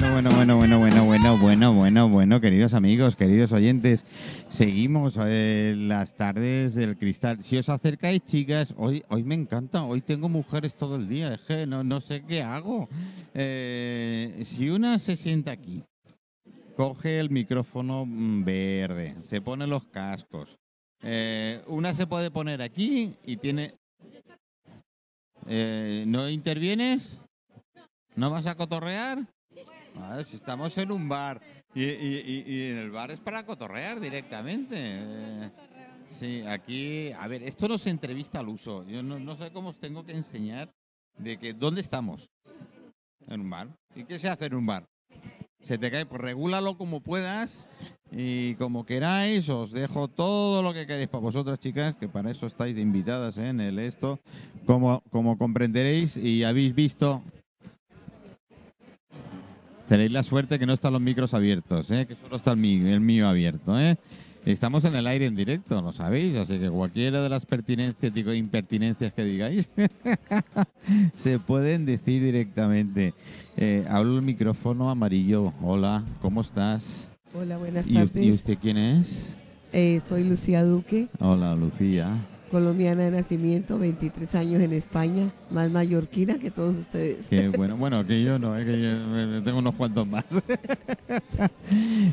bueno, bueno, bueno, bueno, bueno, bueno, bueno, bueno, bueno, queridos amigos, queridos oyentes, seguimos eh, las tardes del cristal. Si os acercáis, chicas, hoy, hoy me encanta, hoy tengo mujeres todo el día, es que no, no sé qué hago. Eh, si una se sienta aquí, coge el micrófono mm, verde, se pone los cascos, eh, una se puede poner aquí y tiene... ¿No intervienes? ¿No vas a cotorrear? A ver, si estamos en un bar y, y- y- y en el bar es para cotorrear directamente. Eh, sí, aquí, a ver, esto no se entrevista al uso. Yo no, no sé cómo os tengo que enseñar de que dónde estamos. En un bar. ¿Y qué se hace en un bar? Se te cae, pues regúlalo como puedas y como queráis. Os dejo todo lo que queréis para vosotras, chicas, que para eso estáis de invitadas ¿eh? en el esto. Como, como comprenderéis y habéis visto, Tenéis la suerte que no están los micros abiertos, ¿eh? que solo está el mío, el mío abierto. ¿eh? Estamos en el aire en directo, lo sabéis, así que cualquiera de las pertinencias, digo, impertinencias que digáis, se pueden decir directamente. Eh, hablo el micrófono amarillo. Hola, ¿cómo estás? Hola, buenas ¿Y, us- tardes. y usted quién es? Eh, soy Lucía Duque, Hola, Lucía. Colombiana de nacimiento, 23 años en España, más mallorquina que todos ustedes. Qué bueno, bueno, que yo no, eh, que yo eh, tengo unos cuantos más.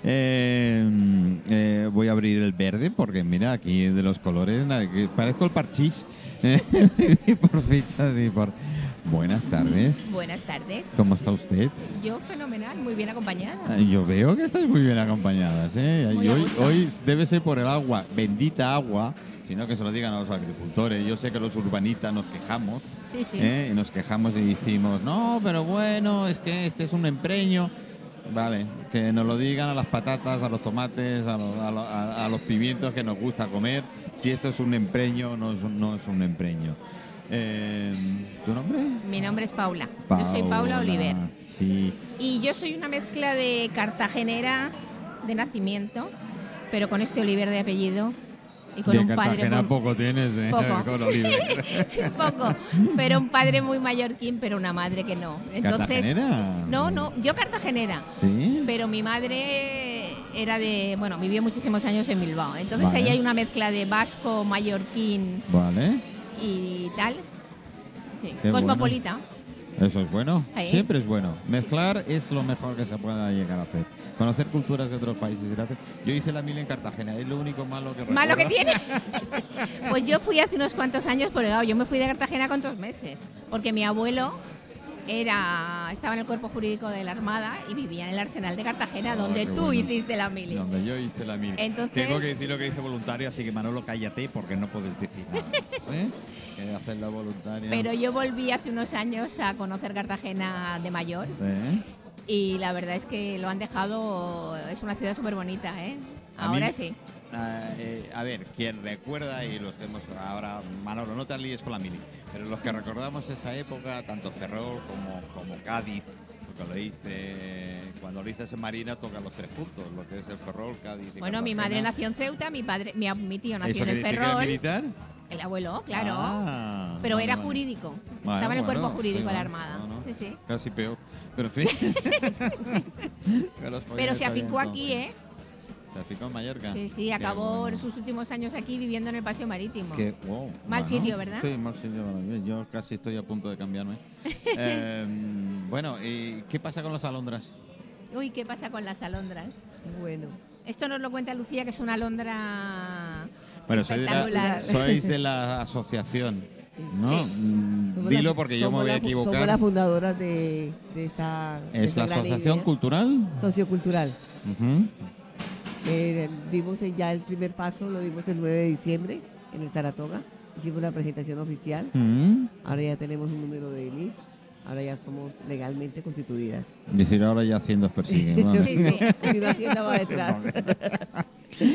Eh, eh, voy a abrir el verde porque mira, aquí de los colores, parezco el parchís. Y por fichas y por... Buenas tardes, Buenas tardes. ¿cómo está usted? Yo fenomenal, muy bien acompañada. Eh, Yo veo que estáis muy bien acompañadas, ¿eh? Muy hoy, hoy debe ser por el agua, bendita agua, sino que se lo digan a los agricultores. Yo sé que los urbanitas nos quejamos, Sí, sí. ¿eh? y nos quejamos y decimos, no, pero bueno, es que este es un empreño. Vale, que nos lo digan a las patatas, a los tomates, a, los- a lo- a- a los pimientos que nos gusta comer. Si esto es un empreño, no un- no es un empreño. Eh, ¿Tu nombre? Mi nombre es Paula. Yo soy Paula Oliver. Sí, Y yo soy una mezcla de cartagenera de nacimiento, pero con este Oliver de apellido y con de un padre Cartagena muy- poco tienes, ¿eh? Poco. Pero un padre muy mallorquín, pero una madre que no. Entonces, ¿Cartagenera? no, no, yo cartagenera, ¿Sí? pero mi madre era de, bueno, vivió muchísimos años en Bilbao. Entonces Vale. ahí hay una mezcla de vasco, mallorquín Vale, y tal. Sí, bueno. Eso es bueno. Sí. Siempre es bueno. Mezclar es lo mejor que se pueda llegar a hacer. Conocer culturas de otros países. Yo hice la mil en Cartagena, es lo único malo que Malo que tiene. Pues yo fui hace unos cuantos años, pero yo me fui de Cartagena con dos meses, porque mi abuelo era estaba en el cuerpo jurídico de la Armada y vivía en el Arsenal de Cartagena, Ah, donde tú bueno. hiciste la mili. Donde yo hice la mil. Entonces- Tengo que decir lo que hice voluntario, así que Manolo, cállate porque no puedes decir nada. ¿eh? Que voluntaria. Pero yo volví hace unos años a conocer Cartagena de mayor y la verdad es que lo han dejado, es una ciudad súper bonita, ¿eh? Mí- Ahora sí. Ah, eh, a ver, quien recuerda y los que hemos ahora, Manolo, no te líes con la mili, pero los que recordamos esa época, tanto Ferrol como, como Cádiz, porque lo hice, cuando lo hice en Marina toca los tres puntos, lo que es el Ferrol, Cádiz y Bueno, mi madre nació en Ceuta, mi padre, mi, mi tío nació ¿Eso en el Ferrol, militar? El abuelo, claro. Ah, Pero vale, era vale. jurídico. Estaba en el cuerpo jurídico sí, de la Armada. no, no. Sí, sí. Casi peor. Pero en fin. Pero, Pero se afincó aquí, ¿eh? Se afincó en Mallorca. Sí, sí, acabó bueno. sus últimos años aquí viviendo en el Paseo Marítimo. Qué- wow, Mal bueno. sitio, ¿verdad? Sí, mal sitio. bueno, Yo casi estoy a punto de cambiarme. Eh, bueno, ¿y qué pasa con las alondras? Uy, ¿qué pasa con las alondras? Bueno, Esto nos lo cuenta Lucía, que es una alondra Bueno, soy de la- sois de la asociación, ¿no? Sí. Mm, Dilo porque yo me voy a fu- Somos las equivocar. fundadoras de, de esta de ¿Es esta la gran asociación idea cultural? sociocultural. Ujú. Eh, dimos ya el primer paso, lo dimos el 9 de diciembre en el Saratoga. Hicimos la presentación oficial. Mm. Ahora ya tenemos un número de NIF. Ahora ya somos legalmente constituidas. Decir ahora ya haciendo persigue. ¿no? Sí, sí. Hacienda va detrás.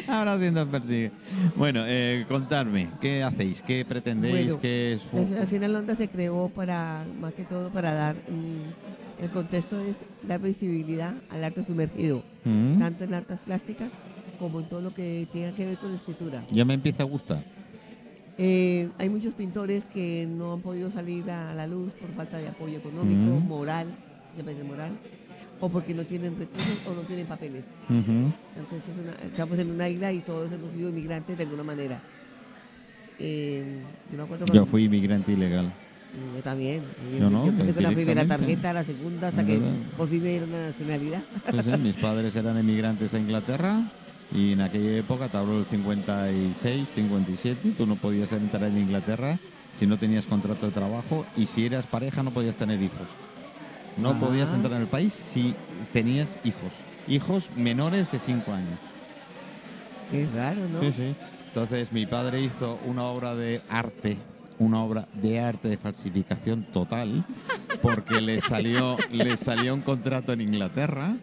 Ahora haciendo persigue. Bueno, eh, contadme, ¿qué hacéis? ¿Qué pretendéis? Bueno, ¿Qué es? La Asociación Alondra se creó para, más que todo, para dar, mm, el contexto es dar visibilidad al arte sumergido, Mm. tanto en artes plásticas como en todo lo que tenga que ver con la escritura. Ya me empieza a gustar. Eh, hay muchos pintores que no han podido salir a la luz por falta de apoyo económico, Mm. moral, depende de moral, o porque no tienen recursos o no tienen papeles. Ujú. Entonces es una- estamos en una isla y todos hemos sido inmigrantes de alguna manera. Eh, yo me acuerdo Yo cuando- fui inmigrante ilegal. Yo también. Yo no, empecé con la primera tarjeta, la segunda, hasta que por fin me dieron la nacionalidad. Sí, mis padres eran emigrantes a Inglaterra y en aquella época, te hablo del 56, 57, tú no podías entrar en Inglaterra si no tenías contrato de trabajo y si eras pareja no podías tener hijos. No Ah. podías entrar en el país si tenías hijos. Hijos menores de 5 años. Qué raro, ¿no? Sí, sí. Entonces mi padre hizo una obra de arte, una obra de arte de falsificación total, porque le salió, le salió un contrato en Inglaterra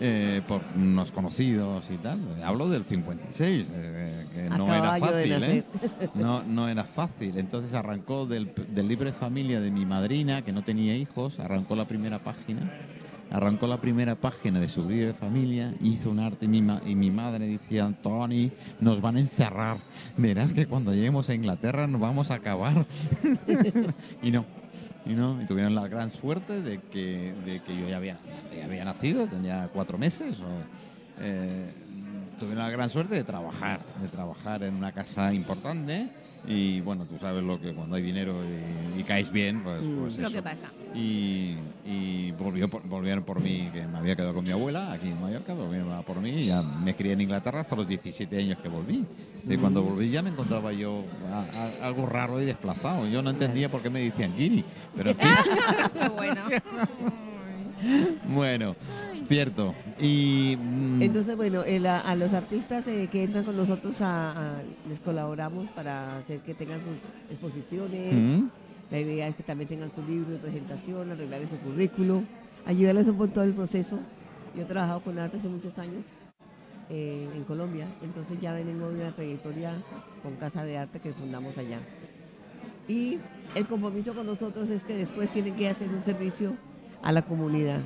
eh, por unos conocidos y tal. Hablo del 56, eh, que no era de fácil, ¿eh? No, no era fácil. Entonces arrancó del, del libre familia de mi madrina, que no tenía hijos, arrancó la primera página. Arrancó la primera página de su libre familia, hizo un arte y mi, ma- y mi madre decía, Tony, nos van a encerrar. Verás que cuando lleguemos a Inglaterra nos vamos a acabar. y no, y no, y tuvieron la gran suerte de que, de que yo ya había, ya había nacido, tenía cuatro meses. O, eh, tuvieron la gran suerte de trabajar, de trabajar en una casa importante. Y bueno, tú sabes lo que cuando hay dinero y, y caes bien, pues, Mm. pues Lo que pasa. Y, y volvió por- volvieron por mí, que me había quedado con mi abuela aquí en Mallorca, volvieron por mí y ya me crié en Inglaterra hasta los 17 años que volví. De cuando volví ya me encontraba yo a- a- algo raro y desplazado. Yo no entendía por qué me decían Giri, pero en fin, bueno. bueno, cierto. Y mm, Entonces, bueno, el- a, a los artistas eh, que entran con nosotros a- a- les colaboramos para hacer que tengan sus exposiciones. mm, La idea es que también tengan su libro de presentación, arreglar su currículo, ayudarles un poco en todo el proceso. Yo he trabajado con arte hace muchos años eh, en Colombia, entonces ya vengo de una trayectoria con Casa de Arte que fundamos allá. Y el compromiso con nosotros es que después tienen que hacer un servicio a la comunidad.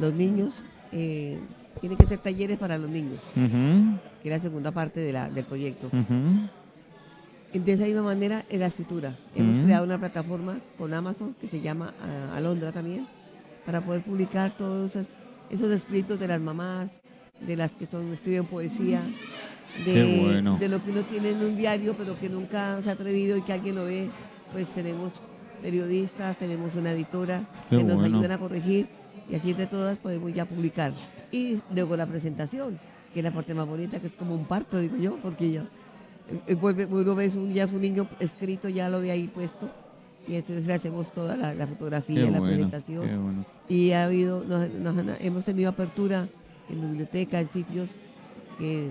Los niños eh, tienen que hacer talleres para los niños, que es la segunda parte de la- del proyecto. ujú. De esa misma manera, en la escritura. Hemos creado una plataforma con Amazon que se llama ah, Alondra también, para poder publicar todos esos, esos escritos de las mamás, de las que son, escriben poesía, de, Qué bueno. de lo que uno tiene en un diario, pero que nunca se ha atrevido y que alguien lo ve. Pues tenemos periodistas, tenemos una editora Qué que nos bueno. ayudan a corregir y así entre todas podemos ya publicar. Y luego la presentación, que es la parte más bonita, que es como un parto, digo yo, porque ya eh, vuelve, uno ve un, ya su niño escrito, ya lo ve ahí puesto. Y entonces le hacemos toda la, la fotografía, Qué la bueno, presentación. bueno. Y ha habido, nos- nos han- hemos tenido apertura en biblioteca, en sitios que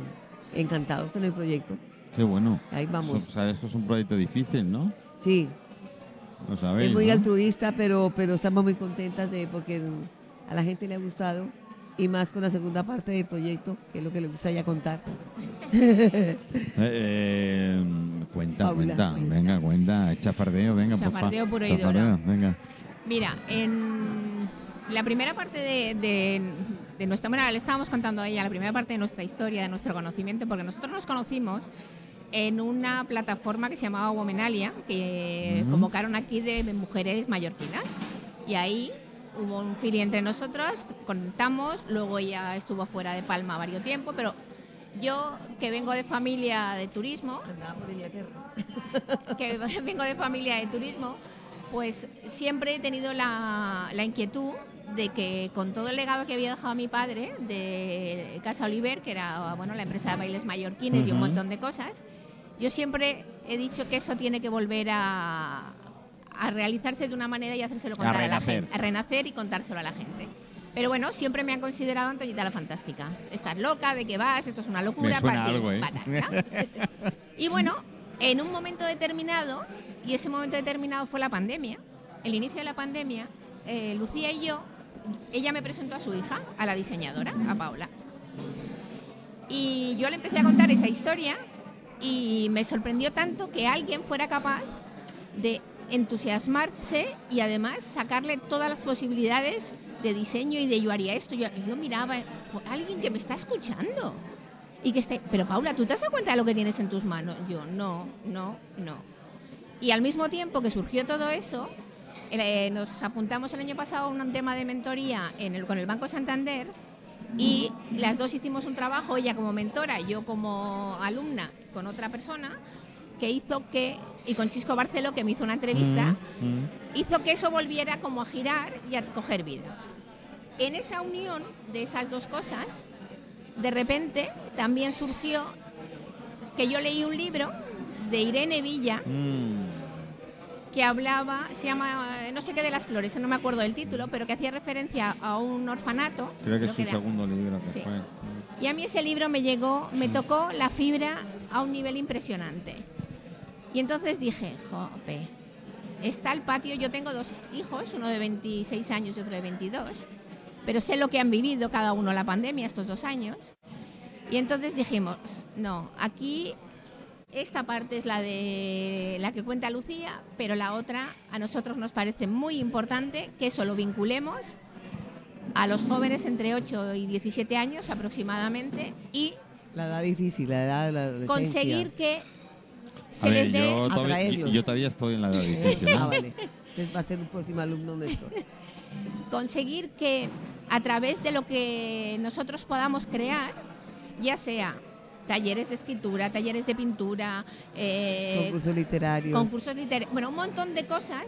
encantados con el proyecto. Qué bueno. Ahí vamos. Sabes que es un proyecto difícil, ¿no? Sí, Lo sabéis, es muy ¿no? altruista, pero, pero estamos muy contentas de porque a la gente le ha gustado y más con la segunda parte del proyecto, que es lo que le gusta ya contar. Eh, eh, cuenta, Paula, cuenta, cuenta. venga, cuenta, chafardeo, venga, por Chafardeo fa- puro y duro. chafardeo, venga. Mira, en la primera parte de, de, de nuestra, bueno, le estábamos contando a ella la primera parte de nuestra historia, de nuestro conocimiento, porque nosotros nos conocimos en una plataforma que se llamaba Womenalia, que convocaron aquí de mujeres mallorquinas. Y ahí hubo un feeling entre nosotros, contamos, luego ella estuvo fuera de Palma varios tiempo, pero yo que vengo de familia de turismo, que vengo de familia de turismo, pues siempre he tenido la, la inquietud de que con todo el legado que había dejado mi padre de Casa Oliver, que era bueno la empresa de bailes mallorquines y un montón de cosas, yo siempre he dicho que eso tiene que volver a, a realizarse de una manera y hacérselo contar a, la renacer. gente, a renacer y contárselo a la gente. Pero bueno, siempre me han considerado Antoñita la Fantástica. Estás loca, ¿de qué vas? Esto es una locura. Me suena patín, algo, ¿eh? Y bueno, en un momento determinado, y ese momento determinado fue la pandemia, el inicio de la pandemia, eh, Lucía y yo, ella me presentó a su hija, a la diseñadora, a Paula. Y yo le empecé a contar esa historia y me sorprendió tanto que alguien fuera capaz de entusiasmarse y además sacarle todas las posibilidades de diseño y de yo haría esto. Yo, miraba, "Jo, alguien que me está escuchando. Y que esté, pero Paula, ¿tú te has dado cuenta de lo que tienes en tus manos? Yo, no, no, no. Y al mismo tiempo que surgió todo eso, eh, nos apuntamos el año pasado a un tema de mentoría en el, con el Banco Santander y las dos hicimos un trabajo, ella como mentora, yo como alumna, con otra persona, que hizo que, y con Chisco Barcelo, que me hizo una entrevista, Mm, mm. hizo que eso volviera como a girar y a coger vida. En esa unión de esas dos cosas, de repente también surgió que yo leí un libro de Irene Villa Mm. que hablaba, se llama no sé qué de las flores, no me acuerdo del título, pero que hacía referencia a un orfanato. Creo que es su segundo libro que Sí. fue. Y a mí ese libro me llegó, me tocó la fibra a un nivel impresionante. Y entonces dije, jope, está el patio, yo tengo dos hijos, uno de 26 años y otro de 22, pero sé lo que han vivido cada uno la pandemia estos dos años. Y entonces dijimos, no, aquí esta parte es la de la que cuenta Lucía, pero la otra a nosotros nos parece muy importante que eso lo vinculemos a los jóvenes entre 8 y 17 años aproximadamente y La edad difícil, la edad de la adolescencia. conseguir que se A ver, les dé yo, todavía, yo todavía estoy en la edad difícil. Ah, vale. Entonces va a ser un próximo alumno nuestro. conseguir que a través de lo que nosotros podamos crear, ya sea talleres de escritura, talleres de pintura, eh, Concursos literarios. concursos literarios, bueno, un montón de cosas,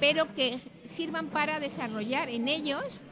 pero que sirvan para desarrollar en ellos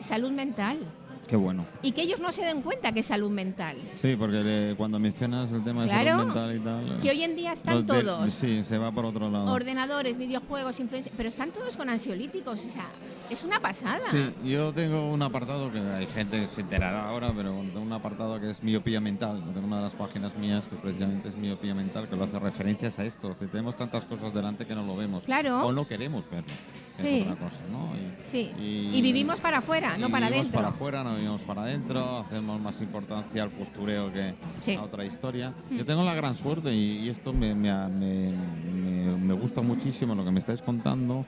salud mental Qué bueno. y que ellos no se den cuenta que es salud mental. Sí, porque cuando mencionas el tema de salud mental y tal. Que hoy en día están todos. Sí, se va por otro lado. ordenadores, videojuegos, influencia, pero están todos con ansiolíticos, o sea, es una pasada. Sí, yo tengo un apartado que hay gente que se enterará ahora, pero tengo un apartado que es miopía mental. Tengo una de las páginas mías que precisamente es miopía mental, que lo hace referencias a esto. Si tenemos tantas cosas delante que no lo vemos. Claro. O no queremos verlo. Sí. Es otra cosa, ¿no? Y, Sí. y- Y vivimos para afuera, no para vivimos adentro. para afuera, no vivimos para adentro, hacemos más importancia al postureo que Sí. a otra historia. Mm. Yo tengo la gran suerte y, y esto me, me, me- me- me gusta muchísimo lo que me estáis contando,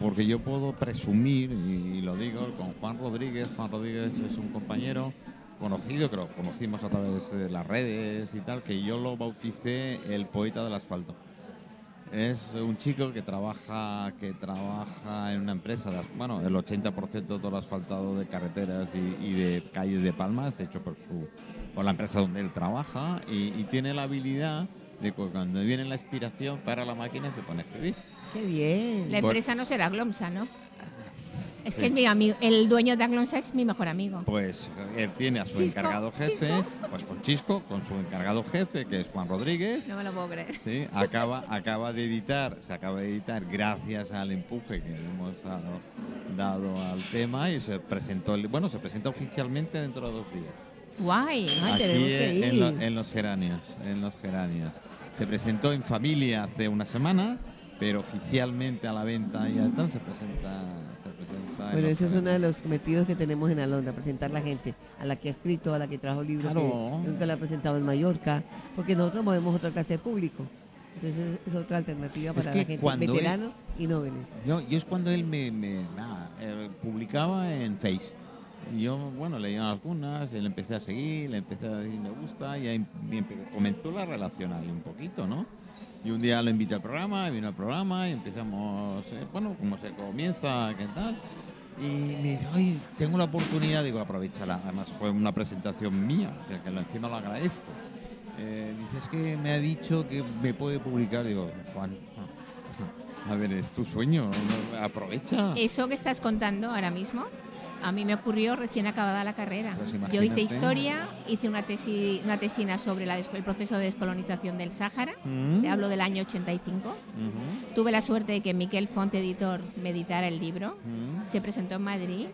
porque yo puedo presumir, y, lo digo, con Juan Rodríguez. Juan Rodríguez es un compañero conocido, que lo conocimos a través de las redes y tal, que yo lo bauticé el poeta del asfalto. Es un chico que trabaja que trabaja en una empresa, de, bueno, el 80% de todo el asfaltado de carreteras y, de calles de Palmas hecho por su por la empresa donde él trabaja y, tiene la habilidad de que cuando viene la inspiración para la máquina se pone a escribir. Qué bien. La empresa no será Glomsa, ¿no? Es Sí. que es mi amigo, el dueño de Glomsa es mi mejor amigo. Pues él tiene a su Chisco, encargado jefe, Chisco. pues con Chisco, con su encargado jefe, que es Juan Rodríguez, No me lo puedo creer. Sí, acaba, acaba de editar, se acaba de editar gracias al empuje que le hemos dado, dado al tema y se presentó, el- bueno, se presenta oficialmente dentro de dos días. Guay. Ay, Aquí tenemos que en, ir. lo- en los geranios, en los geranios. Se presentó en familia hace una semana, pero oficialmente a la venta y a tal se presenta, se presenta en Bueno, ese es uno de los cometidos que tenemos en Alondra, presentar la gente, a la que ha escrito, a la que trajo libros Claro. que nunca la ha presentado en Mallorca, porque nosotros movemos otra clase de público. Entonces es otra alternativa Es para que la gente, él- veteranos y jóvenes. Yo, yo es cuando él me, me- nada, publicaba en Face. Y yo, bueno, leía algunas, le empecé a seguir, le empecé a decir me gusta, y ahí me comenzó la relación ahí un poquito, ¿no? Y un día lo invité al programa, y vino al programa, y empezamos, eh, bueno, cómo se comienza, qué tal. Y me dice, ay, tengo la oportunidad, digo, aprovechala. Además fue una presentación mía, o sea, que encima lo agradezco. Eh, dice, es que me ha dicho que me puede publicar. Digo, Juan, a ver, es tu sueño, aprovecha. Eso que estás contando ahora mismo, a mí me ocurrió recién acabada la carrera. Pues Yo hice historia, hice una, tesis, una tesina sobre la el proceso de descolonización del Sáhara. Mm. Te hablo del año 85. Ujú, Tuve la suerte de que Miquel Font, editor, me editara el libro. ujú. Se presentó en Madrid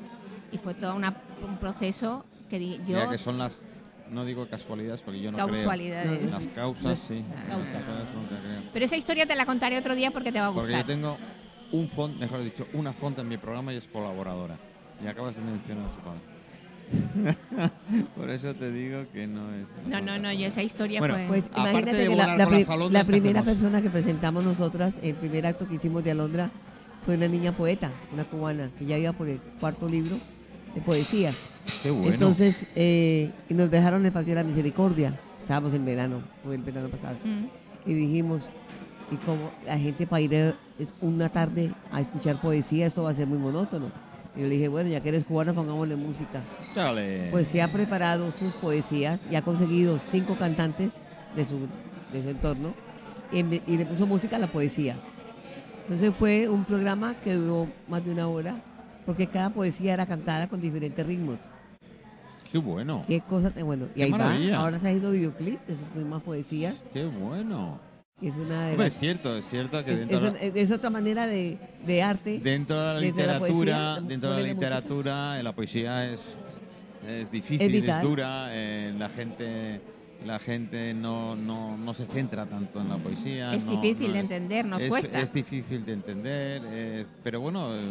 y fue todo una- un proceso que di- yo... Ya que son las, no digo casualidades porque yo no Causalidades. creo. Las causas, sí. causas. Pero esa historia te la contaré otro día porque te va a Porque yo gustar. tengo un font, mejor dicho, una font en mi programa y es colaboradora. Y acabas de mencionar a su padre. Por eso te digo que no es. No, no, no, yo esa historia Bueno, fue... Pues imagínate de que la, volar la con pri- las alondras, la ¿qué primera persona que presentamos nosotras, el primer acto que hicimos de Alondra, fue una niña poeta, una cubana, que ya iba por el cuarto libro de poesía. Qué bueno. Entonces, eh, y nos dejaron el Paseo de la Misericordia. Estábamos en verano, fue el verano pasado. Mm. Y dijimos, Y como la gente para ir a- es una tarde a escuchar poesía, eso va a ser muy monótono. Y yo le dije, bueno, ya que eres cubana, pongámosle música. Chale. Pues se ha preparado sus poesías y ha conseguido cinco cantantes de su, de su entorno y, le puso música a la poesía. Entonces fue un programa que duró más de una hora porque cada poesía era cantada con diferentes ritmos. Qué bueno. Qué cosa bueno. Y Qué ahí maravilla. va, ahora está haciendo videoclip de sus mismas poesías. Qué bueno. Es una de las- es cierto, es cierto que es, dentro, es- es- es otra manera de, de arte. dentro de la dentro de la literatura, poesía, dentro de la literatura, eh, la poesía es, es difícil, Es es, dura, eh, la gente la gente no, no, no se centra tanto en la poesía. Es no- difícil no de es- entender, nos es, cuesta. Es difícil de entender, eh, pero bueno, eh,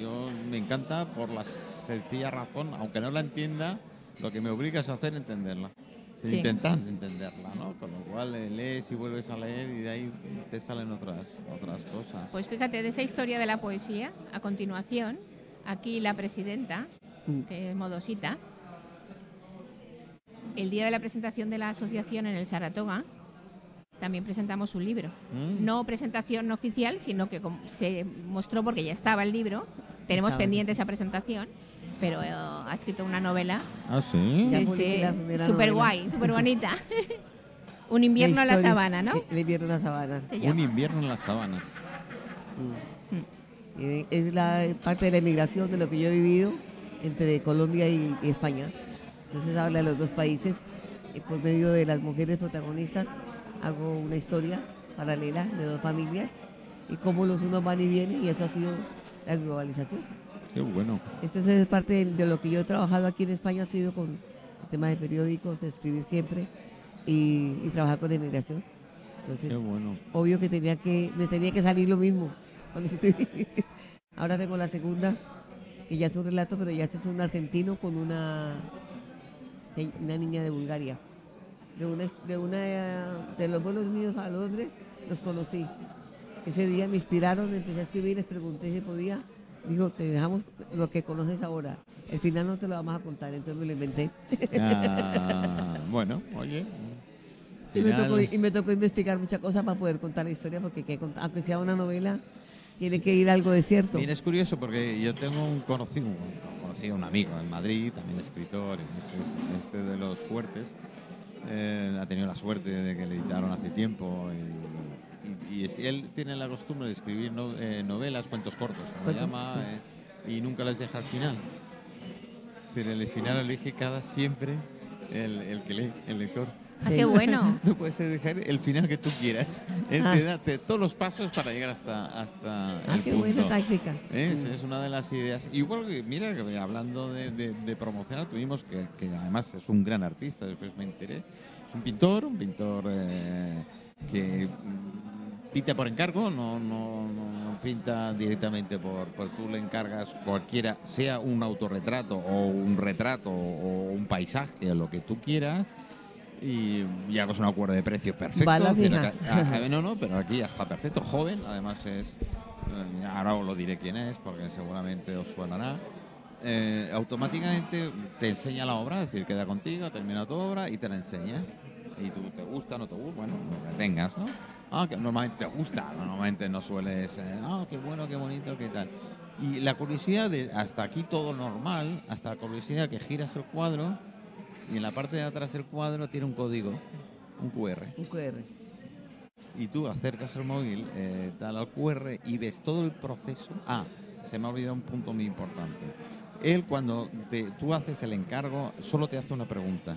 yo me encanta por la sencilla razón, aunque no la entienda, lo que me obliga es a hacer entenderla. Sí. Intentando entenderla, ¿no? Con lo cual eh, lees y vuelves a leer y de ahí te salen otras, otras cosas. Pues fíjate, de esa historia de la poesía, a continuación, aquí la presidenta, Mm. que es Modosita, el día de la presentación de la asociación en el Saratoga, también presentamos un libro. Mm. No presentación oficial, sino que se mostró porque ya estaba el libro. Tenemos Estaba. pendiente esa presentación, pero eh, ha escrito una novela. Ah, sí. Sí, sí, súper guay, súper bonita. un invierno en la historia- sabana, ¿no? El invierno en la sabana. Se Un llama. invierno en la sabana. Mm. Eh, Es la parte de la emigración de lo que yo he vivido entre Colombia y, y España. Entonces habla de los dos países. Y por medio de las mujeres protagonistas hago una historia paralela de dos familias y cómo los unos van y vienen y eso ha sido la globalización. Qué bueno. Esto es parte de, de lo que yo he trabajado aquí en España, ha sido con el tema de periódicos, de escribir siempre y, y trabajar con emigración. Entonces, Qué bueno. obvio que tenía que me tenía que salir lo mismo cuando escribí. Ahora tengo la segunda, que ya es un relato, pero ya este es un argentino con una, una niña de Bulgaria. De una, de una de los buenos míos a Londres los conocí. Ese día me inspiraron, empecé a escribir, les pregunté si podía. Digo, te dejamos lo que conoces ahora. El final no te lo vamos a contar, entonces me lo inventé. Ah, bueno, oye. Y me, tocó, y me tocó investigar muchas cosas para poder contar la historia, porque que aunque sea una novela, tiene que ir algo de cierto. Mira, es curioso porque yo tengo un conocido, un conocido, un amigo en Madrid, también escritor, este es este de los fuertes. Eh, ha tenido la suerte de que le editaron hace tiempo y, y- y es- él tiene la costumbre de escribir no- eh, novelas, cuentos cortos, como llama, eh, y nunca les deja al final. Pero el final elige cada siempre el, el que lee, el lector. Ah, qué bueno. No puedes dejar el final que tú quieras. Él Ah. te da te- todos los pasos para llegar hasta, hasta Ah, el qué punto. buena táctica. Es, Mm. es una de las ideas. Igual que, mira, hablando de, de, de promocionar, tuvimos que, que además es un gran artista, después me enteré. Es un pintor, un pintor eh, que pinta por encargo, no, no, pinta directamente por, por tú le encargas cualquiera, sea un autorretrato o un retrato o un paisaje lo que tú quieras. Y ya con un acuerdo de precio perfecto. Decir, no, no, pero aquí ya está perfecto. Joven, además es. eh, Ahora os lo diré quién es, porque seguramente os suenará. Eh, automáticamente te enseña la obra, es decir, queda contigo, termina tu obra y te la enseña. Y tú te gusta, no te gusta, bueno, lo que tengas, ¿no? Ah, que normalmente te gusta, normalmente no sueles. eh, ah, qué bueno, qué bonito, qué tal. Y la curiosidad de hasta aquí todo normal, hasta la curiosidad que giras el cuadro y en la parte de atrás del cuadro tiene un código, un QR Un QR. y tú acercas el móvil eh, tal al QR y ves todo el proceso. Ah, se me ha olvidado un punto muy importante. Él cuando te- tú haces el encargo solo te hace una pregunta,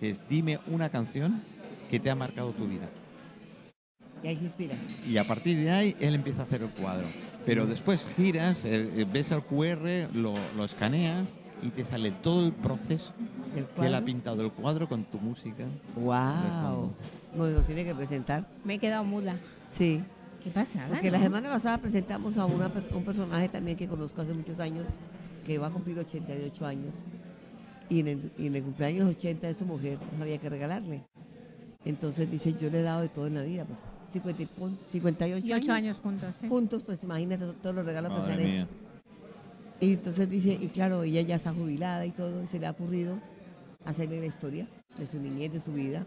que es dime una canción que te ha marcado tu vida. Y ahí se inspira. Y a partir de ahí él empieza a hacer el cuadro. Pero después giras, eh, ves el QR, lo, lo escaneas y te sale todo el proceso El que él ha pintado el cuadro con tu música. ¡Wow! Nos lo tiene que presentar. Me he quedado muda. Sí. ¿Qué pasa? Porque la semana pasada presentamos a una, un personaje también que conozco hace muchos años, que va a cumplir 88 años. Y en el, y en el cumpleaños 80 de su mujer no había que regalarle. Entonces dice, yo le he dado de todo en la vida. Pues, 50 y pun- 58 Y ocho años juntos, ¿eh? juntos, pues imagínate to- todos los regalos que se han hecho. Y entonces dice, y claro, ella ya está jubilada y todo, y se le ha ocurrido hacerle la historia de su niñez, de su vida.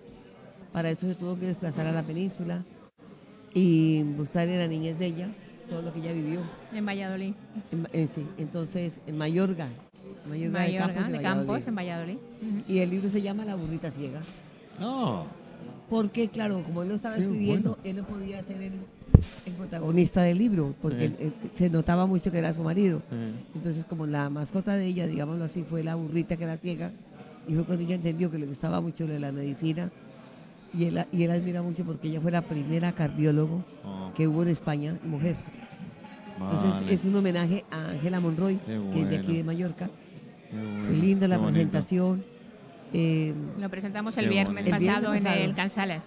Para eso se tuvo que desplazar a la península y buscar en la niñez de ella todo lo que ella vivió. En Valladolid. En- en sí, entonces, en Mayorga. Mayorga, de Campos, de de Campos, Valladolid. en Valladolid. Y el libro se llama La burrita ciega. No. Porque, claro, como él lo estaba Qué escribiendo, él no podía ser el, el protagonista del libro, porque Sí. él- él- se notaba mucho que era su marido. Sí. Entonces, como la mascota de ella, digámoslo así, fue la burrita que era ciega, y fue cuando ella entendió que le gustaba mucho lo de la medicina, y él, y él admira mucho porque ella fue la primera cardiólogo Oh, que hubo en España, mujer. Entonces, vale. es un homenaje a Ángela Monroy, que es de aquí de Mallorca. Qué bueno, Muy linda la presentación. eh, Lo presentamos el viernes bonito. El viernes pasado en pasado. el Cansalas.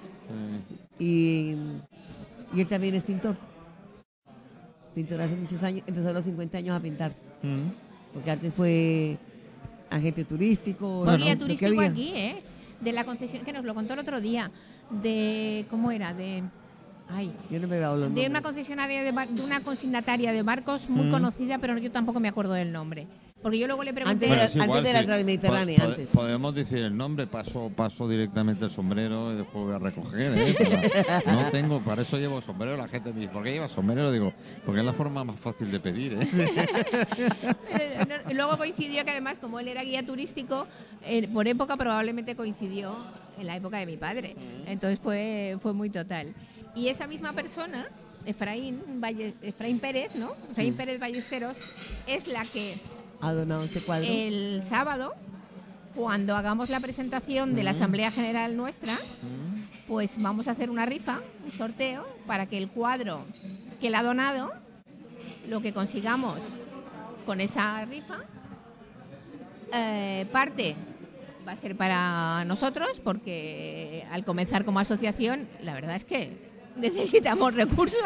Sí. y, y él también es pintor. Pintor hace muchos años, empezó a los 50 años a pintar, Mm. porque antes fue agente turístico. Fue guía turístico había. aquí, ¿eh? De la concesión, que nos lo contó el otro día. De, ¿cómo era? De, ay, Yo no me he dado los de una nombres. concesionaria, de, bar- de una consignataria de barcos muy Mm. conocida, pero yo tampoco me acuerdo del nombre. Porque yo luego le pregunté... Antes de la- es igual, antes de la sí. Transmediterránea, antes. Podemos decir el nombre, paso, paso directamente el sombrero y después voy a recoger. ¿eh? Pero no tengo, para eso llevo sombrero. La gente me dice, ¿por qué llevas sombrero? Digo, porque es la forma más fácil de pedir. ¿eh? Pero, no, luego coincidió que además, como él era guía turístico, eh, por época probablemente coincidió en la época de mi padre. Entonces fue, fue muy total. Y esa misma persona, Efraín, Valle- Efraín Pérez, ¿no? Efraín Pérez Ballesteros, es la que Ha donado este cuadro. el sábado, cuando hagamos la presentación de la Asamblea General nuestra, pues vamos a hacer una rifa, un sorteo, para que el cuadro que él ha donado, lo que consigamos con esa rifa, eh, parte va a ser para nosotros, porque al comenzar como asociación, la verdad es que necesitamos recursos,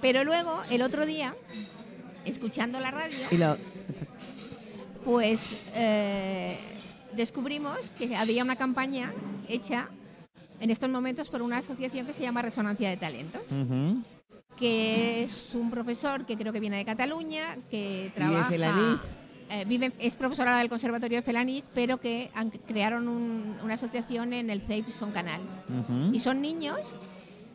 pero luego el otro día, escuchando la radio, Y la- pues eh, descubrimos que había una campaña hecha en estos momentos por una asociación que se llama Resonancia de Talentos, Ujú. que es un profesor que creo que viene de Cataluña, que trabaja... Eh, vive, es profesora del Conservatorio de Felanich, pero que han- crearon un- una asociación en el CEIP Son Canals. Ujú. Y son niños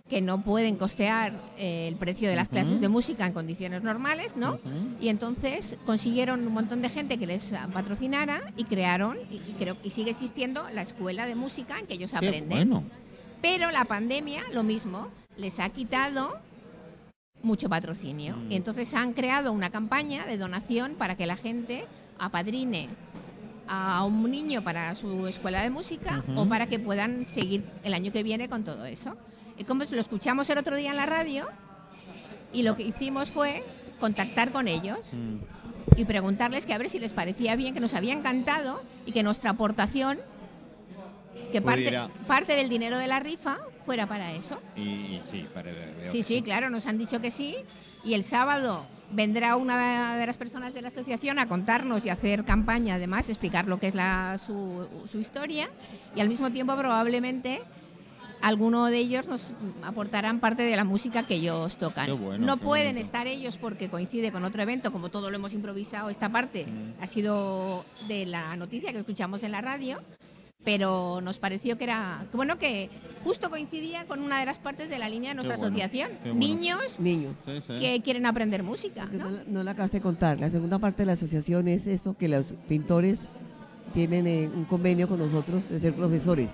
que no pueden costear eh, el precio de las clases de música en condiciones normales, ¿no? Y entonces consiguieron un montón de gente que les patrocinara y crearon, y, y creo y sigue existiendo, la escuela de música en que ellos Qué aprenden. bueno. Pero la pandemia, lo mismo, les ha quitado mucho patrocinio. Mm. Y entonces han creado una campaña de donación para que la gente apadrine a un niño para su escuela de música o para que puedan seguir el año que viene con todo eso. Como lo escuchamos el otro día en la radio y lo que hicimos fue contactar con ellos Mm. y preguntarles que a ver si les parecía bien, que nos había encantado y que nuestra aportación, que parte, parte del dinero de la rifa, fuera para eso. Y, y sí, para, Sí, sí, claro, nos han dicho que sí. Y el sábado vendrá una de las personas de la asociación a contarnos y hacer campaña, además, explicar lo que es la, su, su historia. Y al mismo tiempo, probablemente, alguno de ellos nos aportarán parte de la música que ellos tocan. Qué bueno, no qué pueden bonito. estar ellos porque coincide con otro evento, como todo lo hemos improvisado. Esta parte Mm. ha sido de la noticia que escuchamos en la radio. Pero nos pareció que era, bueno, que justo coincidía con una de las partes de la línea de nuestra bueno, asociación. bueno. Niños Niños. Sí, sí. que quieren aprender música, ¿no? no, no la acabaste de contar. La segunda parte de la asociación es eso, que los pintores tienen eh, un convenio con nosotros de ser profesores.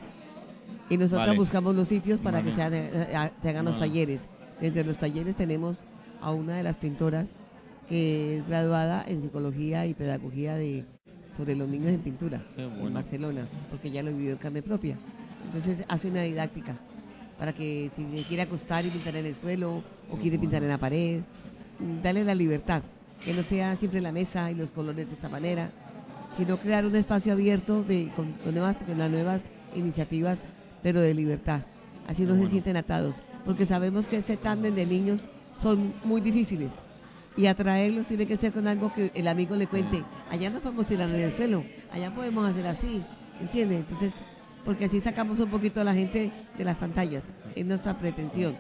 Y nosotros Vale. buscamos los sitios para Vale. que se, hagan- eh, se hagan los talleres. Entre los talleres tenemos a una de las pintoras que es graduada en psicología y pedagogía de, sobre los niños en pintura en. Barcelona, porque ella lo vivió en carne propia. Entonces hace una didáctica para que si se quiere acostar y pintar en el suelo o quiere pintar en la pared, darle la libertad, que no sea siempre la mesa y los colores de esta manera, sino crear un espacio abierto de, con, con nuevas, con las nuevas iniciativas, pero de libertad. Así no se sienten atados, porque sabemos que ese tándem de niños son muy difíciles. Y atraerlos tiene que ser con algo que el amigo le cuente. Allá no podemos tirar en el suelo, allá podemos hacer así, ¿entiendes? Entonces, porque así sacamos un poquito a la gente de las pantallas, es nuestra pretensión.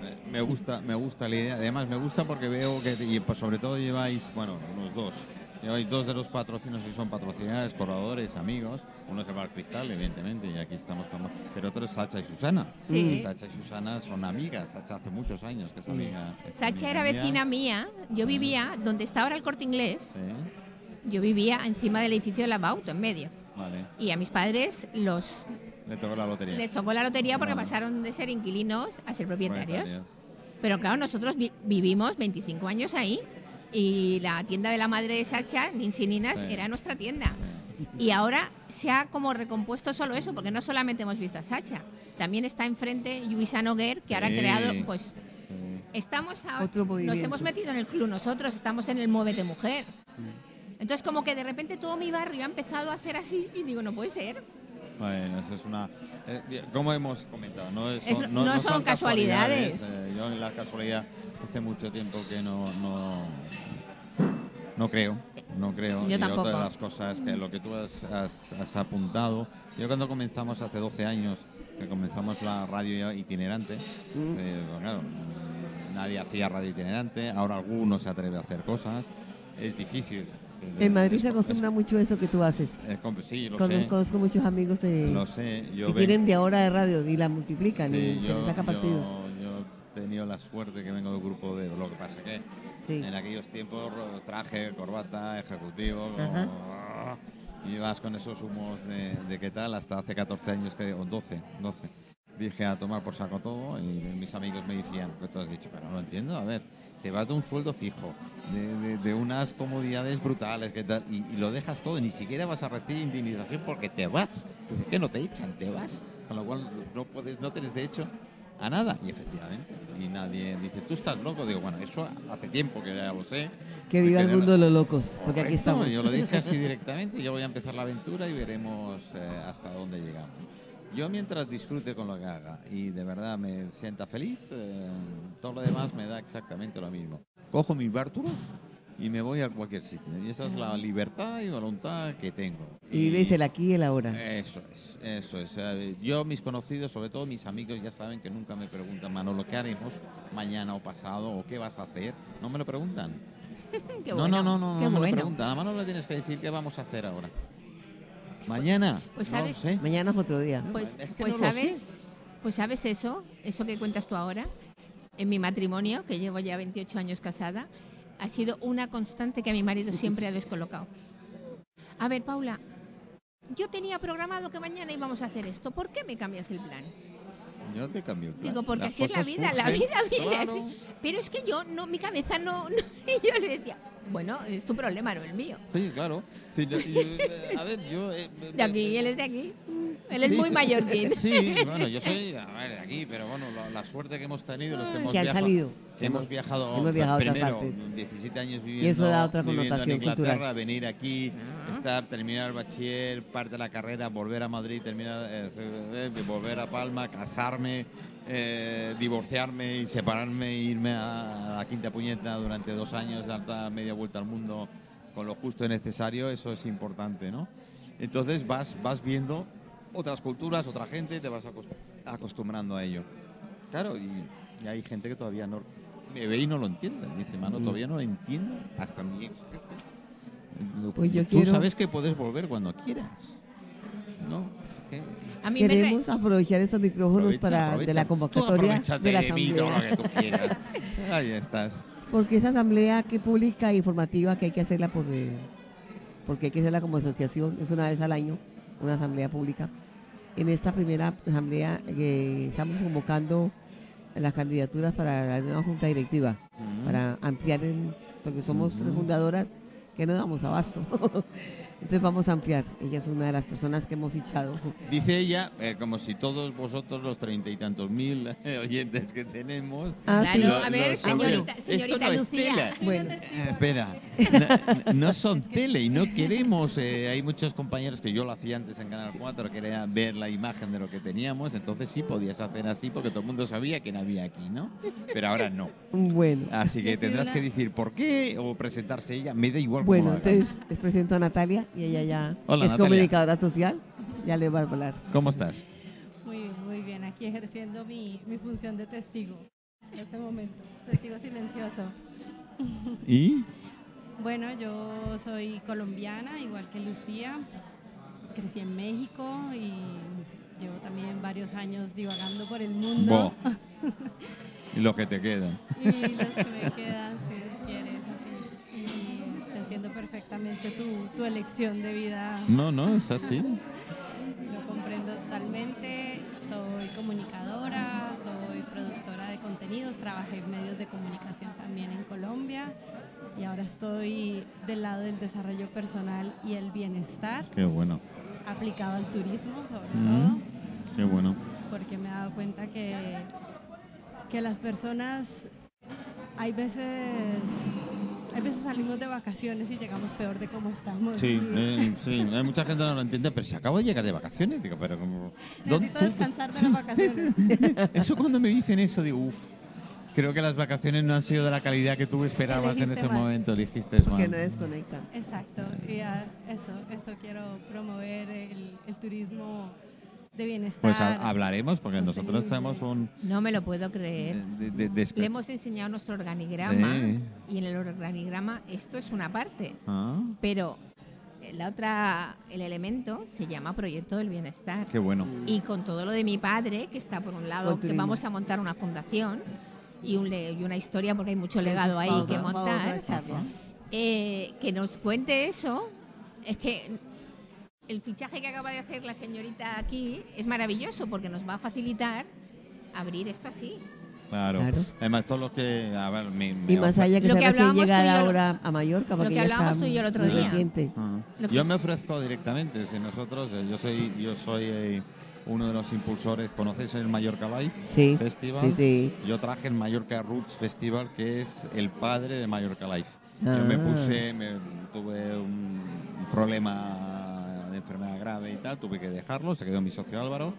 Me- Me gusta, me gusta la idea. Además, me gusta porque veo que, y pues sobre todo lleváis, bueno, unos dos, Y hoy dos de los patrocinios que son patrocinadores, colaboradores, amigos. Uno es el Bar Cristal, evidentemente, y aquí estamos con... Pero otro es Sacha y Susana. Sí. Sacha y Susana son amigas. Sacha hace muchos años que es amiga. es Sacha amiga era mía. vecina mía. Yo vivía donde está ahora el corte inglés. Sí, Yo vivía encima del edificio de la Bauto, en medio. vale. Y a mis padres los Le tocó la lotería. les tocó la lotería porque Vale. pasaron de ser inquilinos a ser propietarios. Propietarios. Pero claro, nosotros vi- vivimos 25 años ahí y la tienda de la madre de Sacha, Ninsi Ninas, Sí. era nuestra tienda. Y ahora se ha como recompuesto solo eso, porque no solamente hemos visto a Sacha, también está enfrente Luisa Noguer, que ahora ha creado, pues Sí. estamos Otro nos hemos metido en el club nosotros, estamos en el Muévete Mujer. Entonces como que de repente todo mi barrio ha empezado a hacer así y digo, no puede ser. Bueno, eso es una. eh, como hemos comentado, no, es- Es- son, no son casualidades. eh, yo en la casualidad hace mucho tiempo que no. no no creo, no creo. Yo y tampoco. otra de las cosas que lo que tú has, has- has apuntado, yo cuando comenzamos hace 12 años, que comenzamos la radio itinerante, Mm. eh, pues claro, nadie hacía radio itinerante, ahora alguno se atreve a hacer cosas, es difícil. En Madrid es- se acostumbra mucho eso que tú haces. es- sí, lo Conozco, sé. conozco muchos amigos de, Lo sé, yo que ven- tienen de ahora de radio y la multiplican sí, y se les saca partido. yo- tenido la suerte que vengo del grupo de lo que pasa que Sí. en aquellos tiempos traje, corbata, ejecutivo, y vas con esos humos de, de qué tal hasta hace 14 años que o 12, 12. Dije a tomar por saco todo y mis amigos me decían, que tú has dicho, pero no lo entiendo, a ver, te vas de un sueldo fijo, de, de- de unas comodidades brutales, ¿qué tal? Y, y lo dejas todo, ni siquiera vas a recibir indemnización porque te vas. Que no te echan, te vas. Con lo cual no puedes, no tienes derecho a nada. Y efectivamente, y nadie dice, tú estás loco. Digo, bueno, eso hace tiempo que ya lo sé. Que viva el mundo de los locos, porque aquí Correcto, estamos. Yo lo dije así directamente, yo voy a empezar la aventura y veremos eh, hasta dónde llegamos. Yo mientras disfrute con lo que haga y de verdad me sienta feliz, eh, todo lo demás me da exactamente lo mismo. Cojo mis bártulos y me voy a cualquier sitio. Y esa es la libertad y voluntad que tengo. Y vives el aquí y el ahora. Eso es, eso es. Yo, mis conocidos, sobre todo mis amigos, ya saben que nunca me preguntan, Manolo, ¿qué haremos mañana o pasado? ¿O qué vas a hacer? No me lo preguntan. Qué no, bueno, no, no, no, qué no me lo preguntan. A Manolo le tienes que decir qué vamos a hacer ahora. Mañana. Pues, no lo ¿sabes? sé. Mañana es otro día. Pues, Es que pues no sabes, pues sabes eso, eso que cuentas tú ahora, en mi matrimonio, que llevo ya 28 años casada, ha sido una constante que a mi marido siempre ha descolocado. A ver, Paula, yo tenía programado que mañana íbamos a hacer esto, ¿por qué me cambias el plan? Yo te cambio el plan. Digo, porque Las así es la vida, la vida viene claro. así. Pero es que yo, no, mi cabeza no, no- y yo le decía, bueno, es tu problema, no el mío. Sí, claro. Sí, yo- yo, eh, a ver, yo... eh, De aquí, él es de aquí. Él es Sí. muy mallorquín. Sí, bueno, yo soy a ver, de aquí, pero bueno, la, la suerte que hemos tenido, los que hemos Que viajado, salido. que hemos viajado, Hemos viajado a otras primero, partes. 17 años viviendo, Y eso da otra connotación en Inglaterra, cultural. venir aquí, estar, terminar el bachiller, parte de la carrera, volver a Madrid, terminar, eh, volver a Palma, casarme, eh, divorciarme y separarme irme a la quinta puñeta durante dos años, dar media vuelta al mundo con lo justo y necesario, eso es importante, ¿no? Entonces vas, vas viendo otras culturas, otra gente, te vas acost- acostumbrando a ello. Claro, y, y hay gente que todavía no me ve y no lo entiende. Dice, mano, Mm. todavía no lo entiendo hasta mi ex jefe. Pues yo Tú quiero- sabes que puedes volver cuando quieras. No, es que A mí me re- Queremos aprovechar estos micrófonos aprovecha, para aprovecha. de la convocatoria de la de mí todo asamblea. lo que tú quieras. Ahí estás. Porque esa asamblea que pública e informativa que hay que hacerla por, eh, porque hay que hacerla como asociación, es una vez al año, una asamblea pública. En esta primera asamblea eh, estamos convocando las candidaturas para la nueva junta directiva, para ampliar, porque somos tres fundadoras que no damos abasto. Entonces vamos a ampliar. Ella es una de las personas que hemos fichado. Dice ella, eh, como si todos vosotros, los treinta y tantos mil eh, oyentes que tenemos. Ah, Claro, lo- a ver, los- señorita, señorita no es Lucía. tele. Bueno, Eh, espera, no, no son tele y no queremos. eh, hay muchos compañeros que yo lo hacía antes en Canal 4, quería ver la imagen de lo que teníamos, entonces sí podías hacer así porque todo el mundo sabía quién había aquí, ¿no? Pero ahora no. bueno. Así que tendrás que decir por qué o presentarse ella. Me da igual Bueno, entonces les presento a Natalia y ella ya Hola, es Natalia. comunicadora social. Ya le va a hablar. ¿Cómo estás? Muy bien, muy bien. Aquí ejerciendo mi, mi función de testigo en este momento. Testigo silencioso. ¿Y? Bueno, yo soy colombiana, igual que Lucía. Crecí en México y llevo también varios años divagando por el mundo. Bo. y lo que te quedan. y los que me quedan, si perfectamente tu, tu elección de vida. No, no, es así. Lo comprendo totalmente. Soy comunicadora, soy productora de contenidos, trabajé en medios de comunicación también en Colombia y ahora estoy del lado del desarrollo personal y el bienestar Qué bueno. aplicado al turismo sobre Mm. todo, Qué bueno. porque me he dado cuenta que, que las personas hay veces hay veces salimos de vacaciones y llegamos peor de cómo estamos. Sí, eh, sí, hay mucha gente que no lo entiende, pero si acabo de llegar de vacaciones, digo, pero como... ¿dónde- Necesito descansar de las vacaciones. Eso cuando me dicen eso, digo, uff, creo que las vacaciones no han sido de la calidad que tú esperabas en ese mal. momento, elegiste mal. Porque no desconectan. Exacto, y ah, eso, eso quiero promover el, el turismo de bienestar. Pues ha- hablaremos, porque nosotros tenemos un... No me lo puedo creer. de- de- de- Le hemos enseñado nuestro organigrama Sí. y en el organigrama esto es una parte, Ah, pero la otra, el elemento se llama Proyecto del Bienestar. qué bueno. Y con todo lo de mi padre, que está por un lado, que vamos a montar una fundación y, un le- y una historia, porque hay mucho legado ahí que montar, eh, que nos cuente eso, es que el fichaje que acaba de hacer la señorita aquí es maravilloso porque nos va a facilitar abrir esto así. Claro. Claro. Además, todo lo que... A ver, mi, Y más allá que Lo que hablábamos tú y yo lo- ahora a Mallorca, lo porque que ya hablábamos tú y yo el otro día. Ah. Que- Yo me ofrezco directamente, si nosotros, eh, yo soy, yo soy eh, uno de los impulsores, ¿conocéis el Mallorca Live Sí, Festival? sí, sí. Yo traje el Mallorca Roots Festival, que es el padre de Mallorca Life. Yo me Ah. puse, me- tuve un, un problema de enfermedad grave y tal, tuve que dejarlo, se quedó mi socio Álvaro,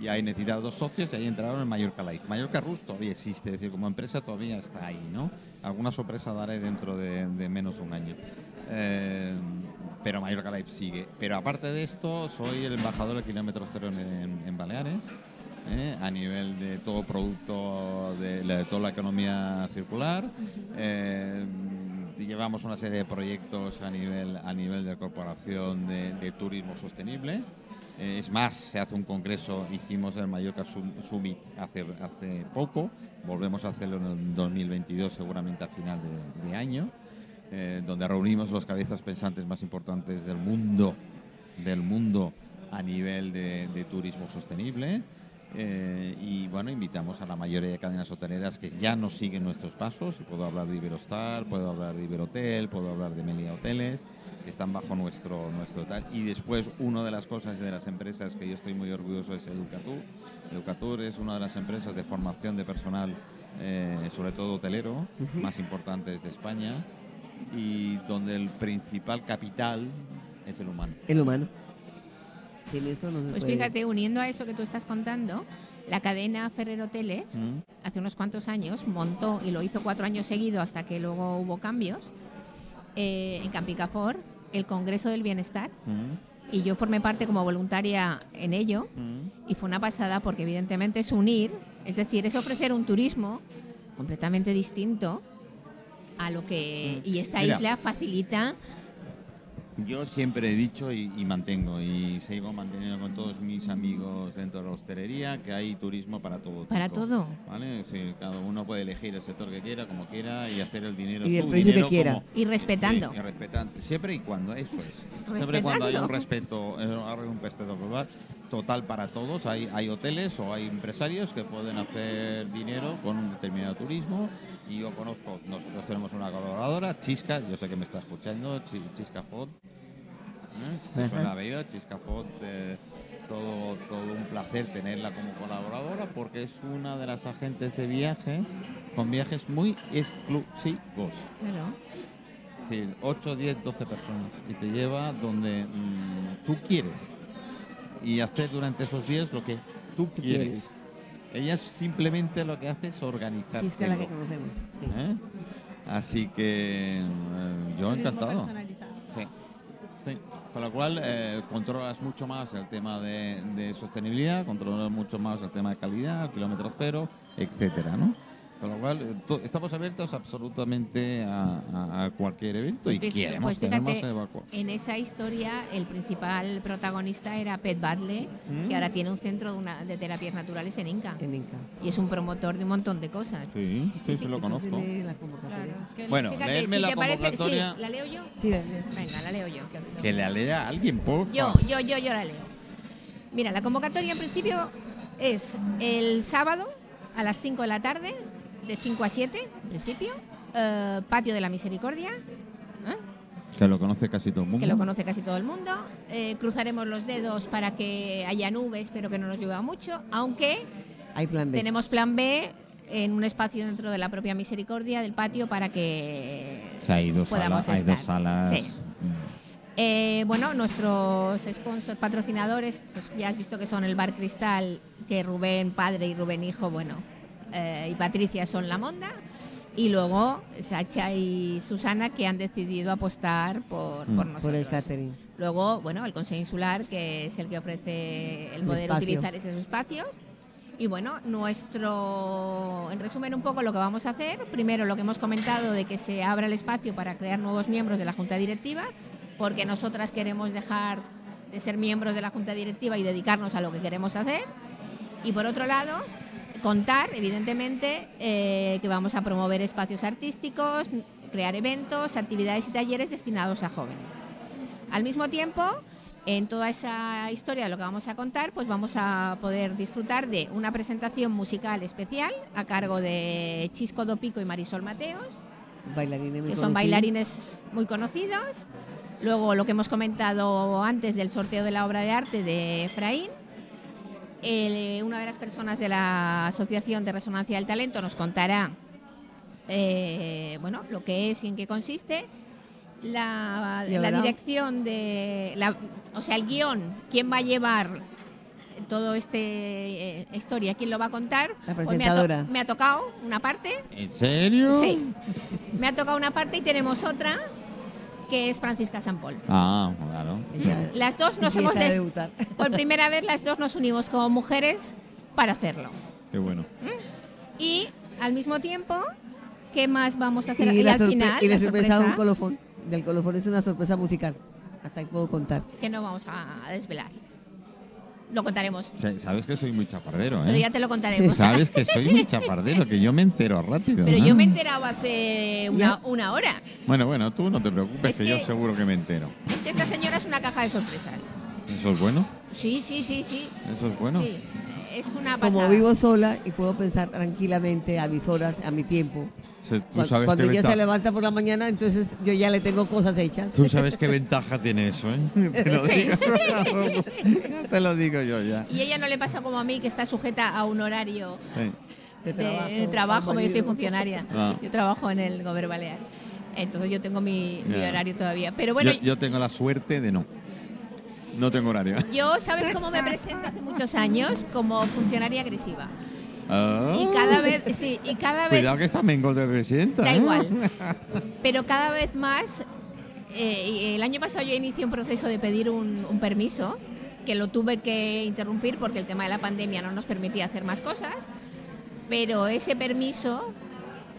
y ahí necesitaba dos socios y ahí entraron en Mallorca Life. Mallorca Roots todavía existe, es decir, como empresa todavía está ahí, ¿no? Alguna sorpresa daré dentro de, de menos de un año. Eh, pero Mallorca Life sigue. Pero aparte de esto, soy el embajador del kilómetro cero en, Baleares, ¿eh? a nivel de todo producto, de, de toda la economía circular. Eh, llevamos una serie de proyectos a nivel, a nivel de corporación de, turismo sostenible. Eh, es más, se hace un congreso, hicimos el Mallorca Sum- Summit hace, hace poco, volvemos a hacerlo en el 2022 seguramente a final de, año, eh, donde reunimos los cabezas pensantes más importantes del mundo, del mundo a nivel de turismo sostenible. Eh, y bueno, invitamos a la mayoría de cadenas hoteleras que ya nos siguen nuestros pasos. Y puedo hablar de Iberostar, puedo hablar de Iberhotel, puedo hablar de Melia Hoteles, que están bajo nuestro, nuestro tal. Y después, una de las cosas y de las empresas que yo estoy muy orgulloso es Educatur. Educatur es una de las empresas de formación de personal, eh, sobre todo hotelero, más importantes de España y donde el principal capital es el humano. El humano. Sin eso no se Pues puede. fíjate, uniendo a eso que tú estás contando, la cadena Ferrer Hoteles ¿Mm? hace unos cuantos años montó y lo hizo cuatro años seguidos hasta que luego hubo cambios eh, en Campicafor el Congreso del Bienestar ¿Mm? y yo formé parte como voluntaria en ello ¿Mm? y fue una pasada porque evidentemente es unir, es decir, es ofrecer un turismo completamente distinto a lo que y esta Mira. isla facilita Yo siempre he dicho y, y mantengo y sigo manteniendo con todos mis amigos dentro de la hostelería que hay turismo para todo. para tipo, todo ¿vale? Cada uno puede elegir el sector que quiera, como quiera y hacer el dinero Y el su precio que quiera. como- y respetando. Sí, y respetando. Siempre y cuando, eso es. Siempre y cuando haya un respeto, eh, un respeto global total para todos. Hay, hay hoteles o hay empresarios que pueden hacer dinero con un determinado turismo. Y yo conozco, nosotros tenemos una colaboradora, Chisca, yo sé que me está escuchando, Chi- Chisca Fod. ¿eh? Suena apellido, Chisca eh, todo, todo un placer tenerla como colaboradora porque es una de las agentes de viajes con viajes muy exclusivos. Claro. Es decir, 8, 10, 12 personas. Y te lleva donde mm, tú quieres. Y hacer durante esos días lo que tú quieres. Ella simplemente lo que hace es organizar. Chisca la que conocemos. sí. Así que eh, yo encantado. Sí. sí. Con lo cual eh, controlas mucho más el tema de, de sostenibilidad, controlas mucho más el tema de calidad, kilómetro cero, etcétera, ¿no? Con lo cual, eh, to- estamos abiertos absolutamente a, a- a cualquier evento y Pues queremos pues tener más fíjate, evacua- En esa historia, el principal protagonista era Pet Badley, Mm. que ahora tiene un centro de, una- de terapias naturales en Inca. En Inca. Y es un promotor de un montón de cosas. Sí, sí, sí, lo conozco. la convocatoria. Claro, es que Bueno, Fíjate, leerme si la parece, convocatoria, sí, ¿la leo yo? Sí, la- Venga, la leo yo. que la lea alguien, por Yo, favor. yo, yo, yo la leo. Mira, la convocatoria en principio es el sábado a las 5 de la tarde, de 5 a 7, en principio, eh, Patio de la Misericordia, ¿eh? Que lo conoce casi todo el mundo. que lo conoce casi todo el mundo. Eh, cruzaremos los dedos para que haya nubes, pero que no nos llueva mucho, aunque Hay plan B. tenemos plan B en un espacio dentro de la propia Misericordia del patio para que O sea, hay dos podamos salas. Hay dos estar. salas. Sí. Eh, bueno, nuestros sponsors patrocinadores, pues ya has visto que son el Bar Cristal, que Rubén padre y Rubén hijo, bueno, eh, y Patricia son la monda. Y luego Sacha y Susana que han decidido apostar por, Mm. por por nosotros. el catering. Luego, bueno, el Consejo Insular, que es el que ofrece el El poder espacio. utilizar esos espacios. Y bueno, nuestro, en resumen un poco lo que vamos a hacer. Primero lo que hemos comentado de que se abra el espacio para crear nuevos miembros de la Junta Directiva, porque nosotras queremos dejar de ser miembros de la Junta Directiva y dedicarnos a lo que queremos hacer. Y por otro lado, contar, evidentemente, eh, que vamos a promover espacios artísticos, crear eventos, actividades y talleres destinados a jóvenes. Al mismo tiempo, en toda esa historia de lo que vamos a contar, pues vamos a poder disfrutar de una presentación musical especial a cargo de Chisco Dopico y Marisol Mateos, Bailarines que son bailarines muy conocidos. Luego lo que hemos comentado antes del sorteo de la obra de arte de Efraín. El- una de las personas de la Asociación de Resonancia del Talento nos contará eh, bueno, lo que es y en qué consiste. La, dirección de, la, o sea, el guion, quién va a llevar todo este eh, historia, quién lo va a contar. La Pues me ha to- presentadora. me ha tocado una parte ¿En serio? Sí. Me ha tocado una parte y tenemos otra que es Francisca Sampol. Ah, claro. Las dos nos hemos de- debutar. por primera vez las dos nos unimos como mujeres para hacerlo. Qué bueno. Y al mismo tiempo, ¿qué más vamos a hacer? Y, Y, la, al final, y la la sorpresa de un sorpresa colofón. Del colofón es una sorpresa musical. Hasta ahí puedo contar. que no vamos a desvelar. Lo contaremos, Sabes que soy muy chapardero, ¿eh? pero ya te lo contaremos. Sabes que soy muy chapardero, que yo me entero rápido. Pero ¿no? yo me he enterado hace una, una hora. Bueno, bueno, tú no te preocupes, Es que, yo seguro que me entero. Es que esta señora es una caja de sorpresas. ¿Eso es bueno? Sí, sí, sí, sí. ¿Eso es bueno? Sí, es una pasada. Como vivo sola y puedo pensar tranquilamente a mis horas, a mi tiempo. Se- ¿Tú sabes, Cuando ella se levanta por la mañana, entonces yo ya le tengo cosas hechas. Tú sabes qué ventaja tiene eso, ¿eh? Te lo, Sí. digo. Te lo digo yo ya. Y ella no le pasa como a mí, que está sujeta a un horario Sí. De de trabajo, trabajo, al porque yo soy funcionaria. Ah. Yo trabajo en el Gobierno Balear. Entonces yo tengo mi, mi Ya. horario todavía. Pero bueno, yo, yo tengo la suerte de no. No tengo horario. yo, ¿sabes cómo me presento hace muchos años? Como funcionaria agresiva. Ah. Y cada vez, sí, y cada vez, Cuidado que está Mengo de presidenta. da ¿eh? igual. Pero cada vez más, eh, el año pasado yo inicié un proceso de pedir un, un permiso, que lo tuve que interrumpir porque el tema de la pandemia no nos permitía hacer más cosas, pero ese permiso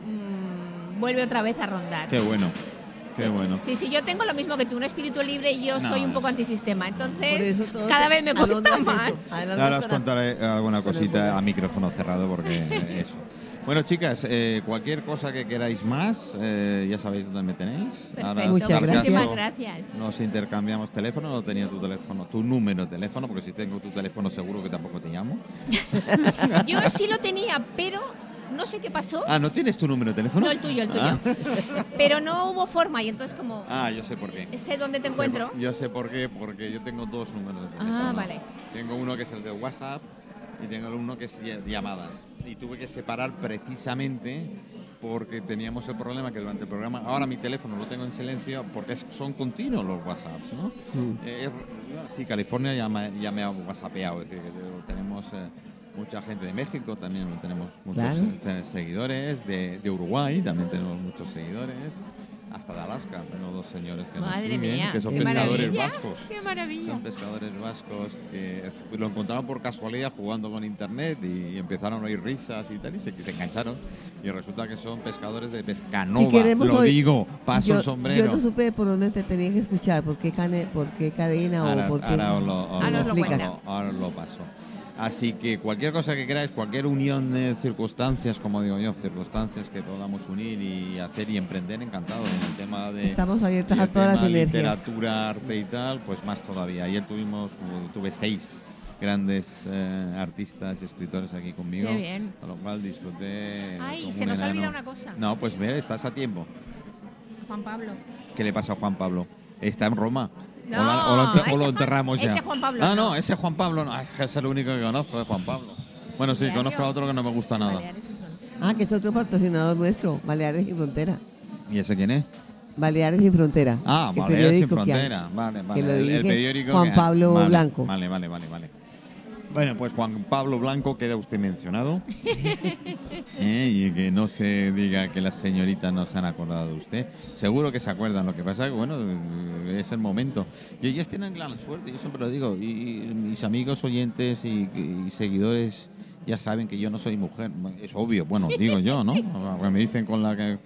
mm, vuelve otra vez a rondar. Qué bueno. Qué Sí. bueno. Sí, sí, yo tengo lo mismo que tú, un espíritu libre y yo No, soy un poco antisistema. Entonces, cada vez me ¿a dónde cuesta es más. Ahora os contaré alguna cosita a micrófono cerrado porque eso. Bueno, chicas, eh, cualquier cosa que queráis más, eh, ya sabéis dónde me tenéis. Perfecto, Muchas gracias. gracias. Nos intercambiamos teléfono, no tenía tu teléfono, tu número de teléfono, porque si tengo tu teléfono seguro que tampoco te llamo. Yo sí lo tenía, pero no sé qué pasó. Ah, ¿no tienes tu número de teléfono? No el tuyo, el tuyo. Ah, Pero no hubo forma y entonces como Ah, yo sé por qué. sé dónde te encuentro. por- yo sé por qué, porque yo tengo dos números de teléfono. Ah, vale. Tengo uno que es el de WhatsApp y tengo uno que es ll- llamadas. Y tuve que separar precisamente porque teníamos el problema que durante el programa, ahora mi teléfono lo tengo en silencio porque es- son continuos los WhatsApps, ¿no? Mm. Eh, es- sí, California ya me, ya me ha whatsappeado, es decir, que te- tenemos eh, mucha gente de México, también tenemos muchos Claro. eh, seguidores, de, de Uruguay también tenemos muchos seguidores. hasta de Alaska. Tengo dos señores que Madre nos siguen, mía, que son qué pescadores maravilla. vascos. ¡Qué maravilla! Son pescadores vascos que lo encontraron por casualidad jugando con internet y, empezaron a oír risas y tal y se, se engancharon. Y resulta que son pescadores de pescanova. Si lo digo, paso yo, el sombrero. Yo no supe por dónde te tenía que escuchar, por qué, cane- por qué cadena ahora, o por qué. ahora os lo, os Ahora lo lo explico, cuenta. ahora os lo paso. Así que cualquier cosa que queráis, cualquier unión de circunstancias, como digo yo, circunstancias que podamos unir y hacer y emprender, encantado. En el tema de Estamos abiertas a todas las sinergias. literatura, arte y tal, pues más todavía. Ayer tuvimos, uh, tuve seis grandes eh, artistas y escritores aquí conmigo. Qué bien. Con lo cual disfruté. Ay, se nos ha olvidado una cosa. No, pues mira, estás a tiempo. Juan Pablo. ¿Qué le pasa a Juan Pablo? Está en Roma. No, o, la- o lo, ente- o ese lo Juan- enterramos ya. ese Juan Pablo Ah, no, no. ese Juan Pablo no. Ay, Es el único que conozco, es Juan Pablo. Bueno, sí, conozco a otro que no me gusta nada. Y. Ah, que es otro patrocinador nuestro, Baleares sin Frontera. ¿Y ese quién es? Baleares sin Frontera. Ah, Baleares sin periódico que. Frontera. Vale, vale. que lo el, el dirige periódico Juan que- Pablo vale, Blanco. Vale, vale, vale, vale. Bueno, pues Juan Pablo Blanco queda usted mencionado. Eh, y que no se diga que las señoritas no se han acordado de usted. Seguro que se acuerdan. Lo que pasa es que, bueno, eh, es el momento. Y ellas tienen gran suerte, yo siempre lo digo. Y, y mis amigos oyentes y, y seguidores ya saben que yo no soy mujer. Es obvio, bueno, digo yo, ¿no? Me dicen con la que,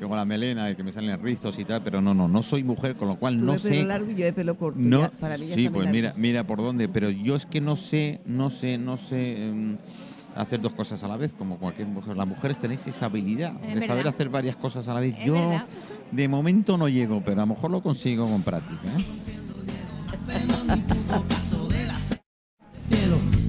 que con la melena y que me salen rizos y tal, pero no, no, no soy mujer, con lo cual Tú no de pelo sé. largo y yo de pelo corto. No, ya, para mí ya sí, pues largo. mira, mira por dónde, pero yo es que no sé, no sé, no sé em, hacer dos cosas a la vez, como cualquier mujer. Las mujeres tenéis esa habilidad Es de saber hacer varias cosas a la vez. Es yo verdad. de momento no llego, pero a lo mejor lo consigo con práctica. ¿eh?